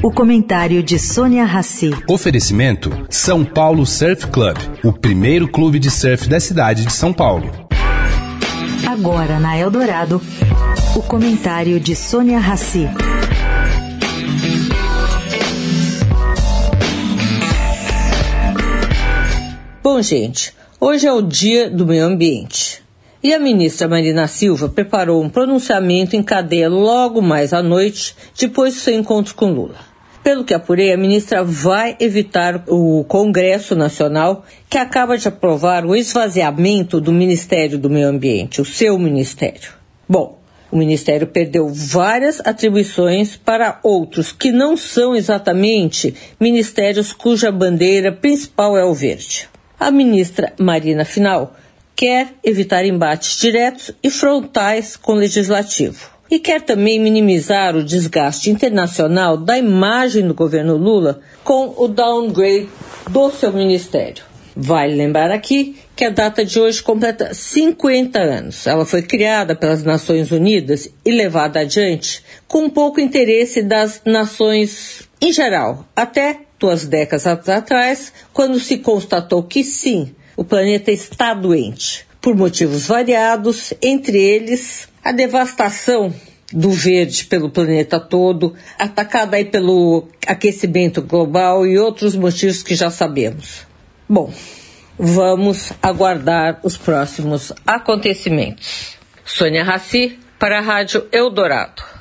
O comentário de Sônia Rassi. Oferecimento São Paulo Surf Club, o primeiro clube de surf da cidade de São Paulo. Agora na Eldorado, o comentário de Sônia Rassi. Bom, gente, hoje é o Dia do Meio Ambiente. E a ministra Marina Silva preparou um pronunciamento em cadeia logo mais à noite, depois do seu encontro com Lula. Pelo que apurei, a ministra vai evitar o Congresso Nacional, que acaba de aprovar o esvaziamento do Ministério do Meio Ambiente, o seu ministério. Bom, o Ministério perdeu várias atribuições para outros que não são exatamente ministérios cuja bandeira principal é o verde. A ministra Marina, afinal, quer evitar embates diretos e frontais com o legislativo. E quer também minimizar o desgaste internacional da imagem do governo Lula com o downgrade do seu ministério. Vale lembrar aqui que a data de hoje completa 50 anos. Ela foi criada pelas Nações Unidas e levada adiante com pouco interesse das nações em geral, até duas décadas atrás, quando se constatou que sim, o planeta está doente, por motivos variados, entre eles a devastação do verde pelo planeta todo, atacada aí pelo aquecimento global e outros motivos que já sabemos. Bom, vamos aguardar os próximos acontecimentos. Sônia Raci, para a Rádio Eldorado.